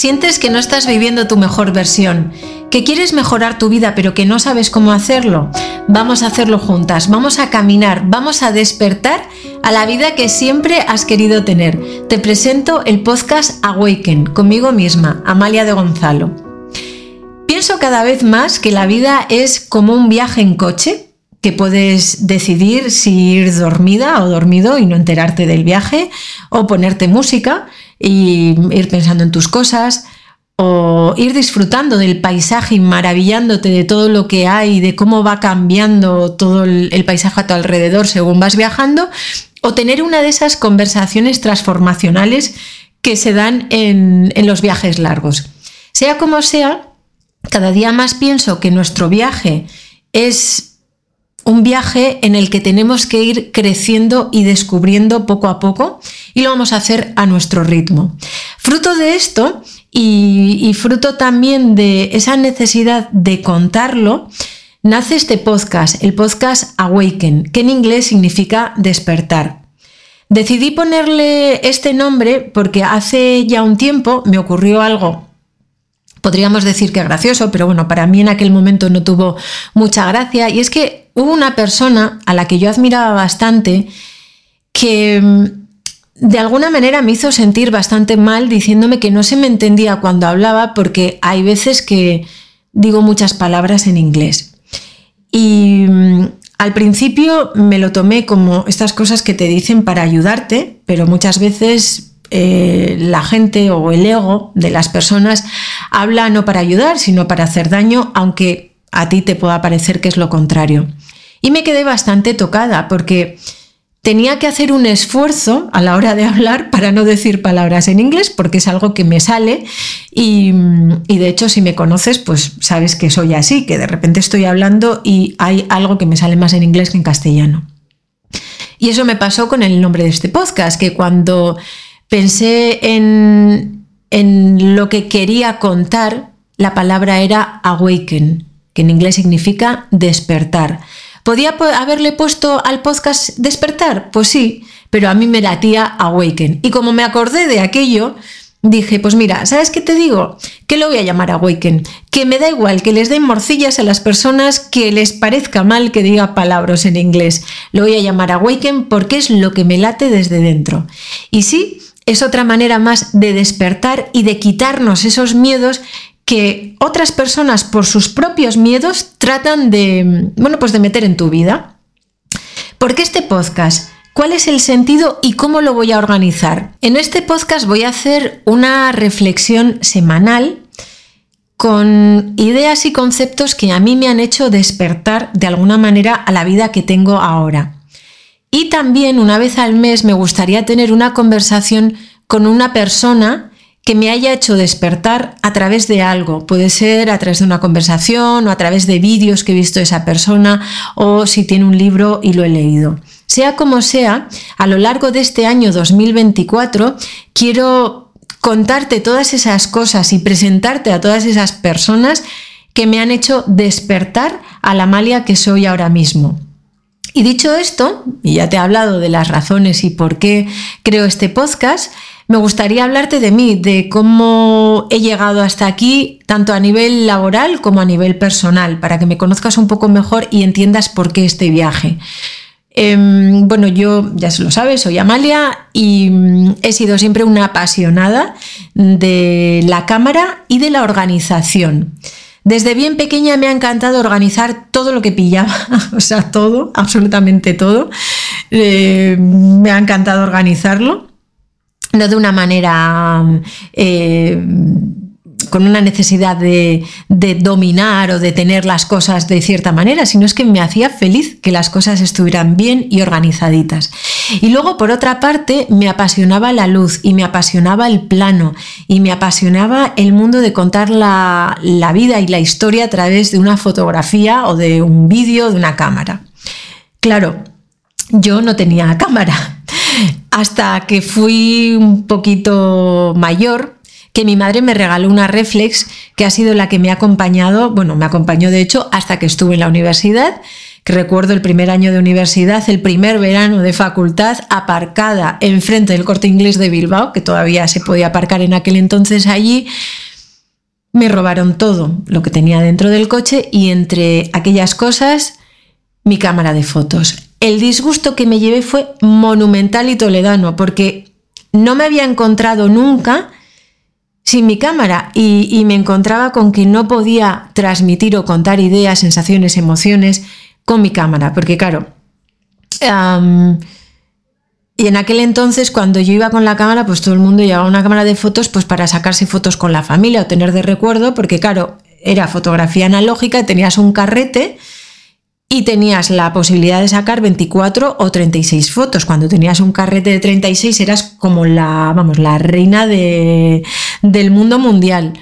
Sientes que no estás viviendo tu mejor versión, que quieres mejorar tu vida pero que no sabes cómo hacerlo. Vamos a hacerlo juntas, vamos a caminar, vamos a despertar a la vida que siempre has querido tener. Te presento el podcast Awaken conmigo misma, Amalia de Gonzalo. Pienso cada vez más que la vida es como un viaje en coche que puedes decidir si ir dormida o dormido y no enterarte del viaje, o ponerte música y ir pensando en tus cosas, o ir disfrutando del paisaje y maravillándote de todo lo que hay, de cómo va cambiando todo el, paisaje a tu alrededor según vas viajando, o tener una de esas conversaciones transformacionales que se dan en los viajes largos. Sea como sea, cada día más pienso que nuestro viaje es un viaje en el que tenemos que ir creciendo y descubriendo poco a poco y lo vamos a hacer a nuestro ritmo. Fruto de esto y, fruto también de esa necesidad de contarlo, nace este podcast, el podcast Awaken, que en inglés significa despertar. Decidí ponerle este nombre porque hace ya un tiempo me ocurrió algo podríamos decir que gracioso, pero bueno, para mí en aquel momento no tuvo mucha gracia. Y es que hubo una persona a la que yo admiraba bastante que mm, de alguna manera me hizo sentir bastante mal diciéndome que no se me entendía cuando hablaba porque hay veces que digo muchas palabras en inglés. Y mm, al principio me lo tomé como estas cosas que te dicen para ayudarte, pero muchas veces eh, la gente o el ego de las personas habla no para ayudar, sino para hacer daño, aunque a ti te pueda parecer que es lo contrario. Y me quedé bastante tocada porque tenía que hacer un esfuerzo a la hora de hablar para no decir palabras en inglés, porque es algo que me sale y, de hecho si me conoces, pues sabes que soy así, que de repente estoy hablando y hay algo que me sale más en inglés que en castellano. Y eso me pasó con el nombre de este podcast, que cuando pensé en, en lo que quería contar, la palabra era awaken que en inglés significa despertar. ¿Podía haberle puesto al podcast despertar? Pues sí, pero a mí me latía Awaken. Y como me acordé de aquello, dije, pues mira, ¿sabes qué te digo? Que lo voy a llamar Awaken. Que me da igual que les den morcillas a las personas que les parezca mal que diga palabras en inglés. Lo voy a llamar Awaken porque es lo que me late desde dentro. Y sí, es otra manera más de despertar y de quitarnos esos miedos que otras personas por sus propios miedos tratan de, bueno, pues de meter en tu vida. ¿Por qué este podcast? ¿Cuál es el sentido y cómo lo voy a organizar? En este podcast voy a hacer una reflexión semanal con ideas y conceptos que a mí me han hecho despertar de alguna manera a la vida que tengo ahora. Y también una vez al mes me gustaría tener una conversación con una persona que me haya hecho despertar a través de algo. Puede ser a través de una conversación o a través de vídeos que he visto esa persona o si tiene un libro y lo he leído. Sea como sea, a lo largo de este año 2024 quiero contarte todas esas cosas y presentarte a todas esas personas que me han hecho despertar a la Amalia que soy ahora mismo. Y dicho esto, y ya te he hablado de las razones y por qué creo este podcast, me gustaría hablarte de mí, de cómo he llegado hasta aquí, tanto a nivel laboral como a nivel personal, para que me conozcas un poco mejor y entiendas por qué este viaje. Em, bueno, yo ya se lo sabes, soy Amalia y mm, he sido siempre una apasionada de la cámara y de la organización. Desde bien pequeña me ha encantado organizar todo lo que pillaba, o sea, todo, absolutamente todo. Eh, me ha encantado organizarlo no de una manera eh, con una necesidad de, dominar o de tener las cosas de cierta manera, sino es que me hacía feliz que las cosas estuvieran bien y organizaditas. Y luego, por otra parte, me apasionaba la luz y me apasionaba el plano y me apasionaba el mundo de contar la, la vida y la historia a través de una fotografía o de un vídeo de una cámara. Claro, yo no tenía cámara, hasta que fui un poquito mayor, que mi madre me regaló una reflex que ha sido la que me ha acompañado, bueno, me acompañó de hecho hasta que estuve en la universidad, que recuerdo el primer año de universidad, el primer verano de facultad, aparcada enfrente del corte inglés de Bilbao, que todavía se podía aparcar en aquel entonces allí. Me robaron todo lo que tenía dentro del coche y entre aquellas cosas mi cámara de fotos. El disgusto que me llevé fue monumental y toledano porque no me había encontrado nunca sin mi cámara y, me encontraba con que no podía transmitir o contar ideas, sensaciones, emociones con mi cámara, porque claro, y en aquel entonces cuando yo iba con la cámara, pues todo el mundo llevaba una cámara de fotos pues para sacarse fotos con la familia o tener de recuerdo, porque claro, era fotografía analógica, tenías un carrete y tenías la posibilidad de sacar 24 o 36 fotos. Cuando tenías un carrete de 36 eras como la, vamos, la reina de, del mundo mundial.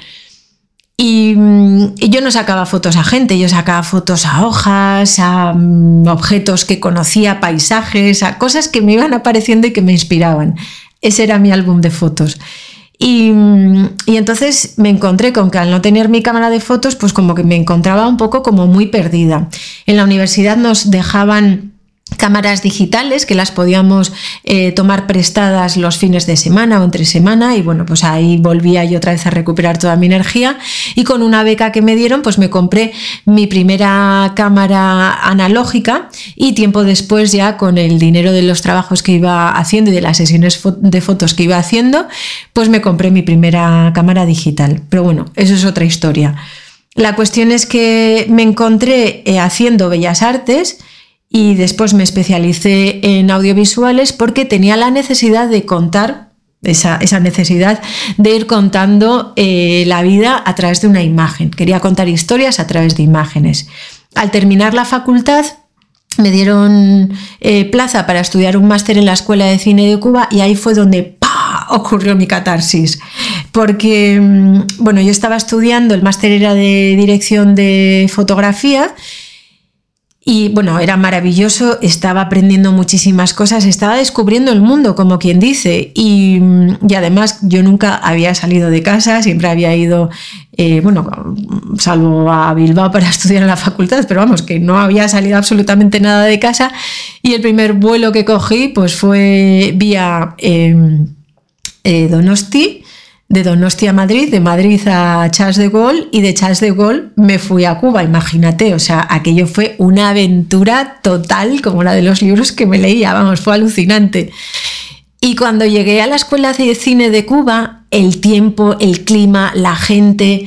Y, yo no sacaba fotos a gente, yo sacaba fotos a hojas, a mm, objetos que conocía, paisajes, a cosas que me iban apareciendo y que me inspiraban. Ese era mi álbum de fotos. Y, entonces me encontré con que al no tener mi cámara de fotos, pues como que me encontraba un poco como muy perdida. En la universidad nos dejaban cámaras digitales que las podíamos eh, tomar prestadas los fines de semana o entre semana y bueno pues ahí volvía yo otra vez a recuperar toda mi energía. Y con una beca que me dieron pues me compré mi primera cámara analógica y tiempo después ya con el dinero de los trabajos que iba haciendo y de las sesiones de fotos que iba haciendo pues me compré mi primera cámara digital. Pero bueno eso es otra historia. La cuestión es que me encontré eh, haciendo bellas artes y después me especialicé en audiovisuales porque tenía la necesidad de contar, esa, necesidad de ir contando eh, la vida a través de una imagen. Quería contar historias a través de imágenes. Al terminar la facultad, me dieron eh, plaza para estudiar un máster en la Escuela de Cine de Cuba y ahí fue donde ocurrió mi catarsis. Porque, mm, bueno, yo estaba estudiando, el máster era de dirección de fotografía y bueno, era maravilloso, estaba aprendiendo muchísimas cosas, estaba descubriendo el mundo, como quien dice. Y, además yo nunca había salido de casa, siempre había ido, eh, bueno, salvo a Bilbao para estudiar en la facultad, pero vamos, que no había salido absolutamente nada de casa. Y el primer vuelo que cogí pues fue vía em, eh, Donosti de Donostia a Madrid, de Madrid a Charles de Gaulle y de Charles de Gaulle me fui a Cuba, imagínate, o sea, aquello fue una aventura total como la de los libros que me leía, vamos, fue alucinante. Y cuando llegué a la Escuela de Cine de Cuba, el tiempo, el clima, la gente,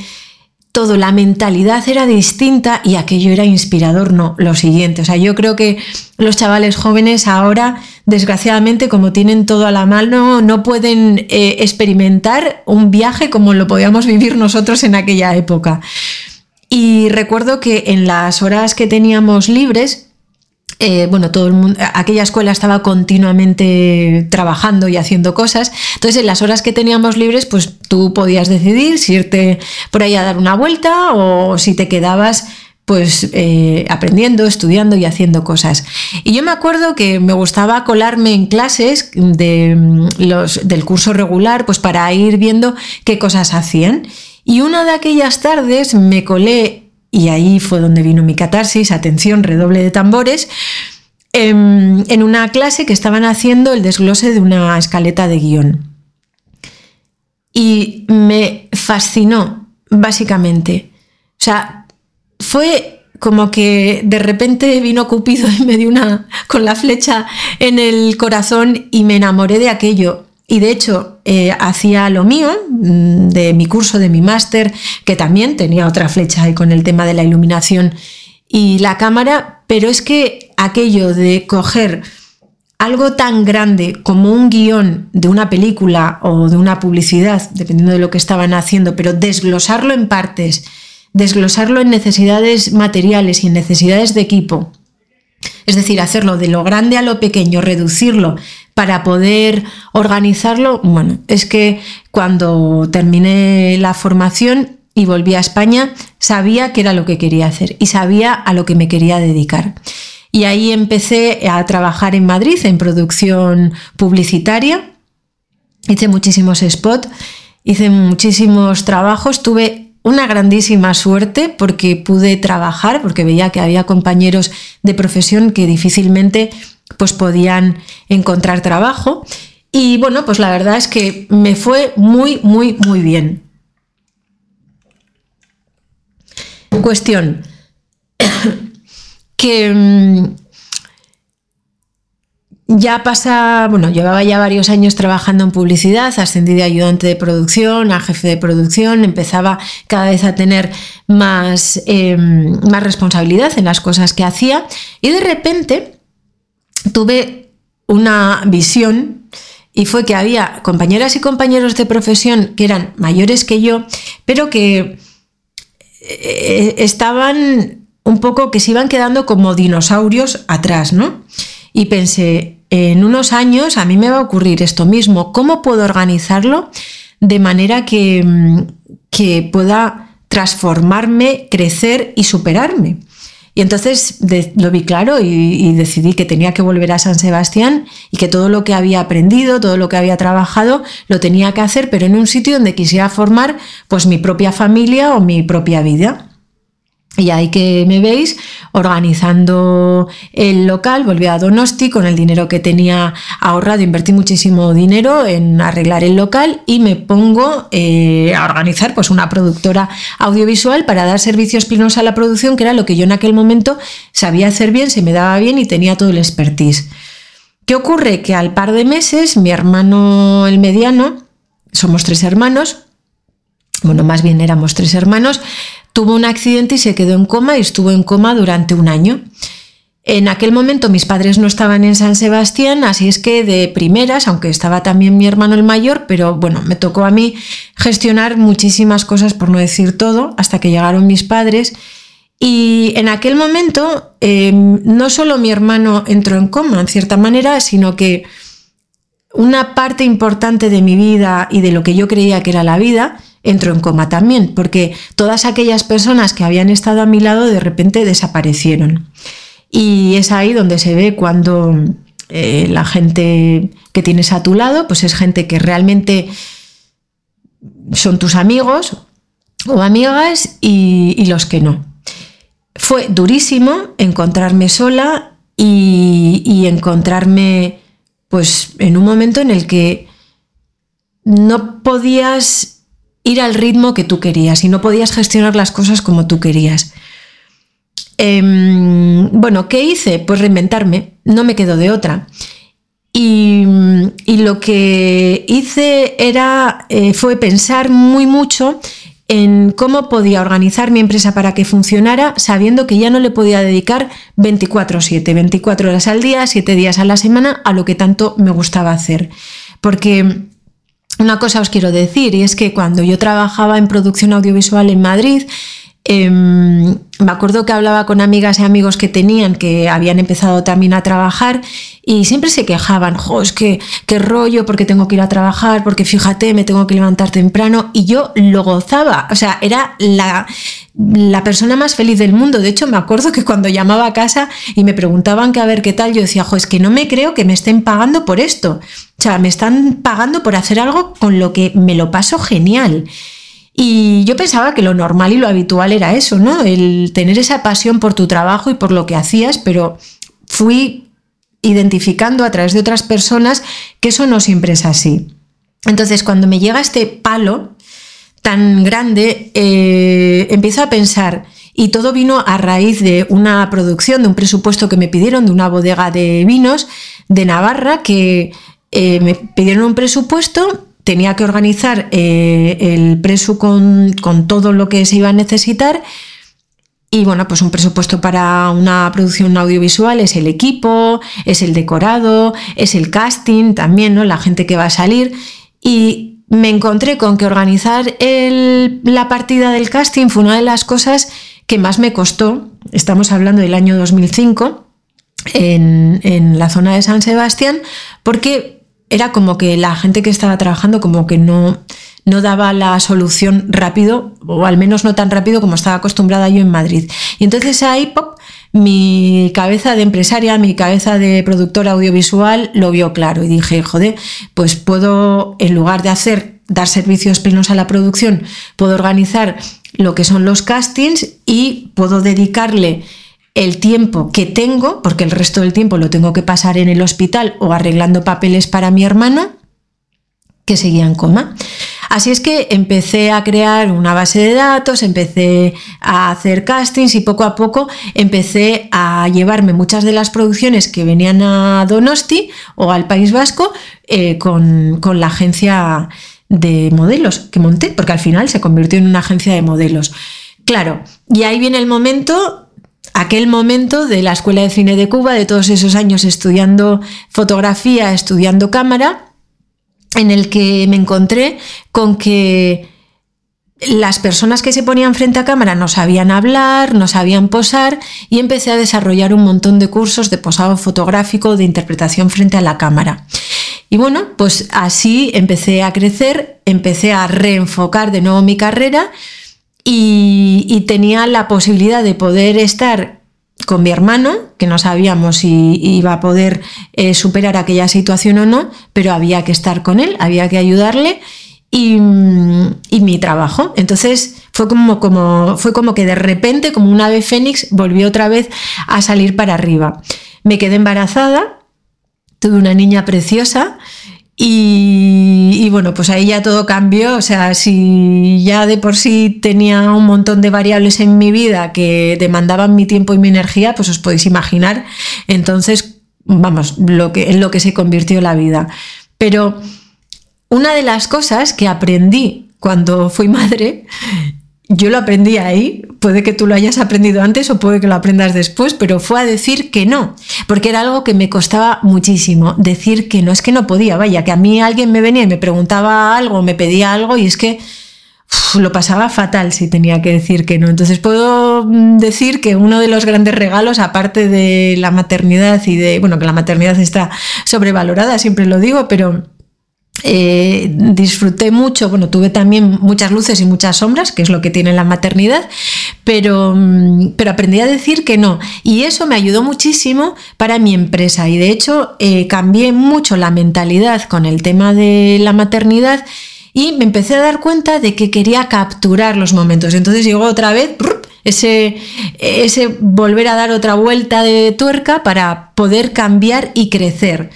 todo, la mentalidad era distinta y aquello era inspirador, no, lo siguiente. O sea, yo creo que los chavales jóvenes ahora, desgraciadamente, como tienen todo a la mano, no pueden eh, experimentar un viaje como lo podíamos vivir nosotros en aquella época. Y recuerdo que en las horas que teníamos libres, eh, bueno, aquella escuela estaba continuamente trabajando y haciendo cosas. Entonces, en las horas que teníamos libres, pues tú podías decidir si irte por ahí a dar una vuelta o si te quedabas pues eh, aprendiendo, estudiando y haciendo cosas. Y yo me acuerdo que me gustaba colarme en clases de mm, los, del curso regular, pues para ir viendo qué cosas hacían. Y una de aquellas tardes me colé y ahí fue donde vino mi catarsis, atención, redoble de tambores, em, en, una clase que estaban haciendo el desglose de una escaleta de guion. Y me fascinó, básicamente. O sea, fue como que de repente vino Cupido y me dio una con la flecha en el corazón y me enamoré de aquello. Y de hecho, eh, hacía lo mío, mm, de mi curso, de mi máster, que también tenía otra flecha ahí con el tema de la iluminación y la cámara, pero es que aquello de coger algo tan grande como un guion de una película o de una publicidad, dependiendo de lo que estaban haciendo, pero desglosarlo en partes, desglosarlo en necesidades materiales y en necesidades de equipo, es decir, hacerlo de lo grande a lo pequeño, reducirlo para poder organizarlo. Bueno, es que cuando terminé la formación y volví a España, sabía que era lo que quería hacer y sabía a lo que me quería dedicar. Y ahí empecé a trabajar en Madrid en producción publicitaria. Hice muchísimos spots, hice muchísimos trabajos, tuve una grandísima suerte porque pude trabajar, porque veía que había compañeros de profesión que difícilmente pues podían encontrar trabajo. Y bueno, pues la verdad es que me fue muy, muy, muy bien. Cuestión. que mm, ya pasa, bueno, llevaba ya varios años trabajando en publicidad, ascendí de ayudante de producción a jefe de producción, empezaba cada vez a tener más, em, más responsabilidad en las cosas que hacía y de repente tuve una visión y fue que había compañeras y compañeros de profesión que eran mayores que yo, pero que eh, estaban un poco, que se iban quedando como dinosaurios atrás, ¿no? Y pensé, en unos años a mí me va a ocurrir esto mismo. ¿Cómo puedo organizarlo de manera que, que pueda transformarme, crecer y superarme? Y entonces lo vi claro y, y, decidí que tenía que volver a San Sebastián y que todo lo que había aprendido, todo lo que había trabajado, lo tenía que hacer, pero en un sitio donde quisiera formar pues mi propia familia o mi propia vida. Y ahí que me veis organizando el local, volví a Donosti con el dinero que tenía ahorrado, invertí muchísimo dinero en arreglar el local y me pongo eh, a organizar pues, una productora audiovisual para dar servicios plenos a la producción, que era lo que yo en aquel momento sabía hacer bien, se me daba bien y tenía todo el expertise. ¿Qué ocurre? Que al par de meses mi hermano el mediano, somos tres hermanos, bueno, más bien éramos tres hermanos, tuvo un accidente y se quedó en coma y estuvo en coma durante un año. En aquel momento mis padres no estaban en San Sebastián, así es que de primeras, aunque estaba también mi hermano el mayor, pero bueno, me tocó a mí gestionar muchísimas cosas, por no decir todo, hasta que llegaron mis padres. Y en aquel momento em, no solo mi hermano entró en coma, en cierta manera, sino que una parte importante de mi vida y de lo que yo creía que era la vida entro en coma también, porque todas aquellas personas que habían estado a mi lado de repente desaparecieron. Y es ahí donde se ve cuando eh, la gente que tienes a tu lado, pues es gente que realmente son tus amigos o amigas y, los que no. Fue durísimo encontrarme sola y, y encontrarme pues en un momento en el que no podías ir al ritmo que tú querías y no podías gestionar las cosas como tú querías. Em, bueno, ¿qué hice? Pues reinventarme, no me quedo de otra. Y, lo que hice era, eh, fue pensar muy mucho en cómo podía organizar mi empresa para que funcionara, sabiendo que ya no le podía dedicar 24/7, 24 horas al día, 7 días a la semana, a lo que tanto me gustaba hacer. Porque una cosa os quiero decir, y es que cuando yo trabajaba en producción audiovisual en Madrid, em, me acuerdo que hablaba con amigas y amigos que tenían que habían empezado también a trabajar y siempre se quejaban, jo, es que qué rollo, porque tengo que ir a trabajar, porque fíjate, me tengo que levantar temprano y yo lo gozaba, o sea, era la, la persona más feliz del mundo. De hecho, me acuerdo que cuando llamaba a casa y me preguntaban que a ver qué tal, yo decía, jo, es que no me creo que me estén pagando por esto. O sea, me están pagando por hacer algo con lo que me lo paso genial. Y yo pensaba que lo normal y lo habitual era eso, ¿no? El tener esa pasión por tu trabajo y por lo que hacías, pero fui identificando a través de otras personas que eso no siempre es así. Entonces, cuando me llega este palo tan grande, eh, empiezo a pensar, y todo vino a raíz de una producción, de un presupuesto que me pidieron de una bodega de vinos de Navarra, que eh, me pidieron un presupuesto tenía que organizar eh, el preso con, todo lo que se iba a necesitar. Y bueno, pues un presupuesto para una producción audiovisual es el equipo, es el decorado, es el casting también, ¿no? La gente que va a salir. Y me encontré con que organizar la partida del casting fue una de las cosas que más me costó. Estamos hablando del año 2005 en, en la zona de San Sebastián, porque era como que la gente que estaba trabajando como que no, no daba la solución rápido, o al menos no tan rápido como estaba acostumbrada yo en Madrid. Y entonces ahí, pop, mi cabeza de empresaria, mi cabeza de productora audiovisual lo vio claro y dije, joder, pues puedo, en lugar de hacer dar servicios plenos a la producción, puedo organizar lo que son los castings y puedo dedicarle el tiempo que tengo, porque el resto del tiempo lo tengo que pasar en el hospital o arreglando papeles para mi hermano, que seguía en coma. Así es que empecé a crear una base de datos, empecé a hacer castings y poco a poco empecé a llevarme muchas de las producciones que venían a Donosti o al País Vasco eh, con, con la agencia de modelos que monté, porque al final se convirtió en una agencia de modelos. Claro, y ahí viene el momento aquel momento de la Escuela de Cine de Cuba, de todos esos años estudiando fotografía, estudiando cámara, en el que me encontré con que las personas que se ponían frente a cámara no sabían hablar, no sabían posar y empecé a desarrollar un montón de cursos de posado fotográfico, de interpretación frente a la cámara. Y bueno, pues así empecé a crecer, empecé a reenfocar de nuevo mi carrera y, tenía la posibilidad de poder estar con mi hermano, que no sabíamos si iba a poder eh, superar aquella situación o no, pero había que estar con él, había que ayudarle y, mi trabajo. Entonces fue como, como, fue como que de repente, como un ave fénix, volvió otra vez a salir para arriba. Me quedé embarazada, tuve una niña preciosa y, bueno, pues ahí ya todo cambió. O sea, si ya de por sí tenía un montón de variables en mi vida que demandaban mi tiempo y mi energía, pues os podéis imaginar. Entonces, vamos, lo que, en lo que se convirtió la vida. Pero una de las cosas que aprendí cuando fui madre yo lo aprendí ahí, puede que tú lo hayas aprendido antes o puede que lo aprendas después, pero fue a decir que no, porque era algo que me costaba muchísimo, decir que no, es que no podía, vaya, que a mí alguien me venía y me preguntaba algo, me pedía algo y es que lo pasaba fatal si tenía que decir que no. Entonces puedo mm, decir que uno de los grandes regalos, aparte de la maternidad y de, bueno, que la maternidad está sobrevalorada, siempre lo digo, pero eh, disfruté mucho, bueno, tuve también muchas luces y muchas sombras, que es lo que tiene la maternidad, pero, mm, pero aprendí a decir que no. Y eso me ayudó muchísimo para mi empresa. Y de hecho eh, cambié mucho la mentalidad con el tema de la maternidad y me empecé a dar cuenta de que quería capturar los momentos. Entonces llegó otra vez ese, ese volver a dar otra vuelta de tuerca para poder cambiar y crecer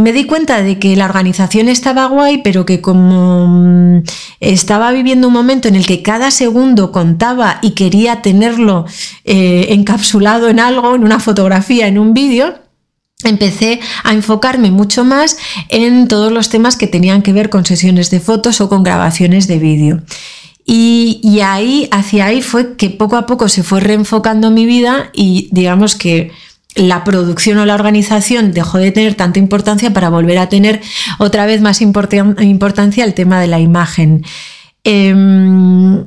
me di cuenta de que la organización estaba guay, pero que como mm, estaba viviendo un momento en el que cada segundo contaba y quería tenerlo eh, encapsulado en algo, en una fotografía, en un vídeo, empecé a enfocarme mucho más en todos los temas que tenían que ver con sesiones de fotos o con grabaciones de vídeo. Y, y ahí, hacia ahí fue que poco a poco se fue reenfocando mi vida y digamos que la producción o la organización dejó de tener tanta importancia para volver a tener otra vez más importancia el tema de la imagen. Em,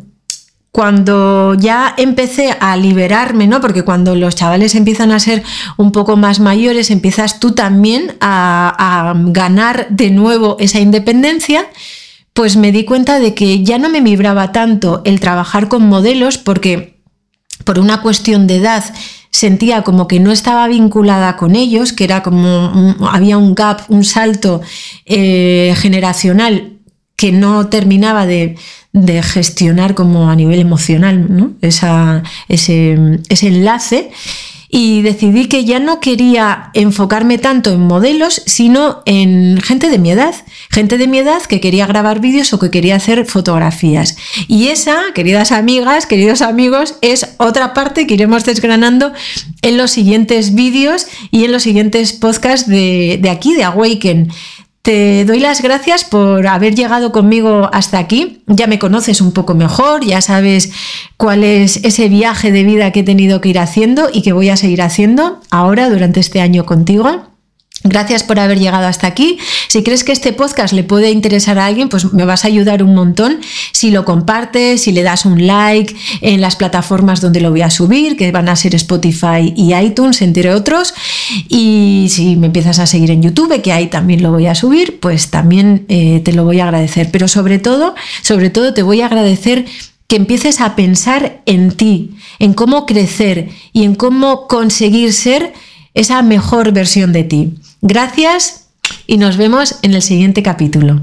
cuando ya empecé a liberarme, ¿no? Porque cuando los chavales empiezan a ser un poco más mayores, empiezas tú también a, a ganar de nuevo esa independencia, pues me di cuenta de que ya no me vibraba tanto el trabajar con modelos porque por una cuestión de edad sentía como que no estaba vinculada con ellos, que era como había un gap, un salto eh, generacional que no terminaba de, gestionar como a nivel emocional ese, ese enlace y decidí que ya no quería enfocarme tanto en modelos, sino en gente de mi edad, gente de mi edad que quería grabar vídeos o que quería hacer fotografías. Y esa, queridas amigas, queridos amigos, es otra parte que iremos desgranando en los siguientes vídeos y en los siguientes podcasts de, de aquí, de Awaken. Te doy las gracias por haber llegado conmigo hasta aquí. Ya me conoces un poco mejor, ya sabes cuál es ese viaje de vida que he tenido que ir haciendo y que voy a seguir haciendo ahora durante este año contigo. Gracias por haber llegado hasta aquí. Si crees que este podcast le puede interesar a alguien, pues me vas a ayudar un montón si lo compartes, si le das un like en las plataformas donde lo voy a subir, que van a ser Spotify y iTunes, entre otros. Y si me empiezas a seguir en YouTube, que ahí también lo voy a subir, pues también eh, te lo voy a agradecer. Pero sobre todo, sobre todo te voy a agradecer que empieces a pensar en ti, en cómo crecer y en cómo conseguir ser esa mejor versión de ti. Gracias y nos vemos en el siguiente capítulo.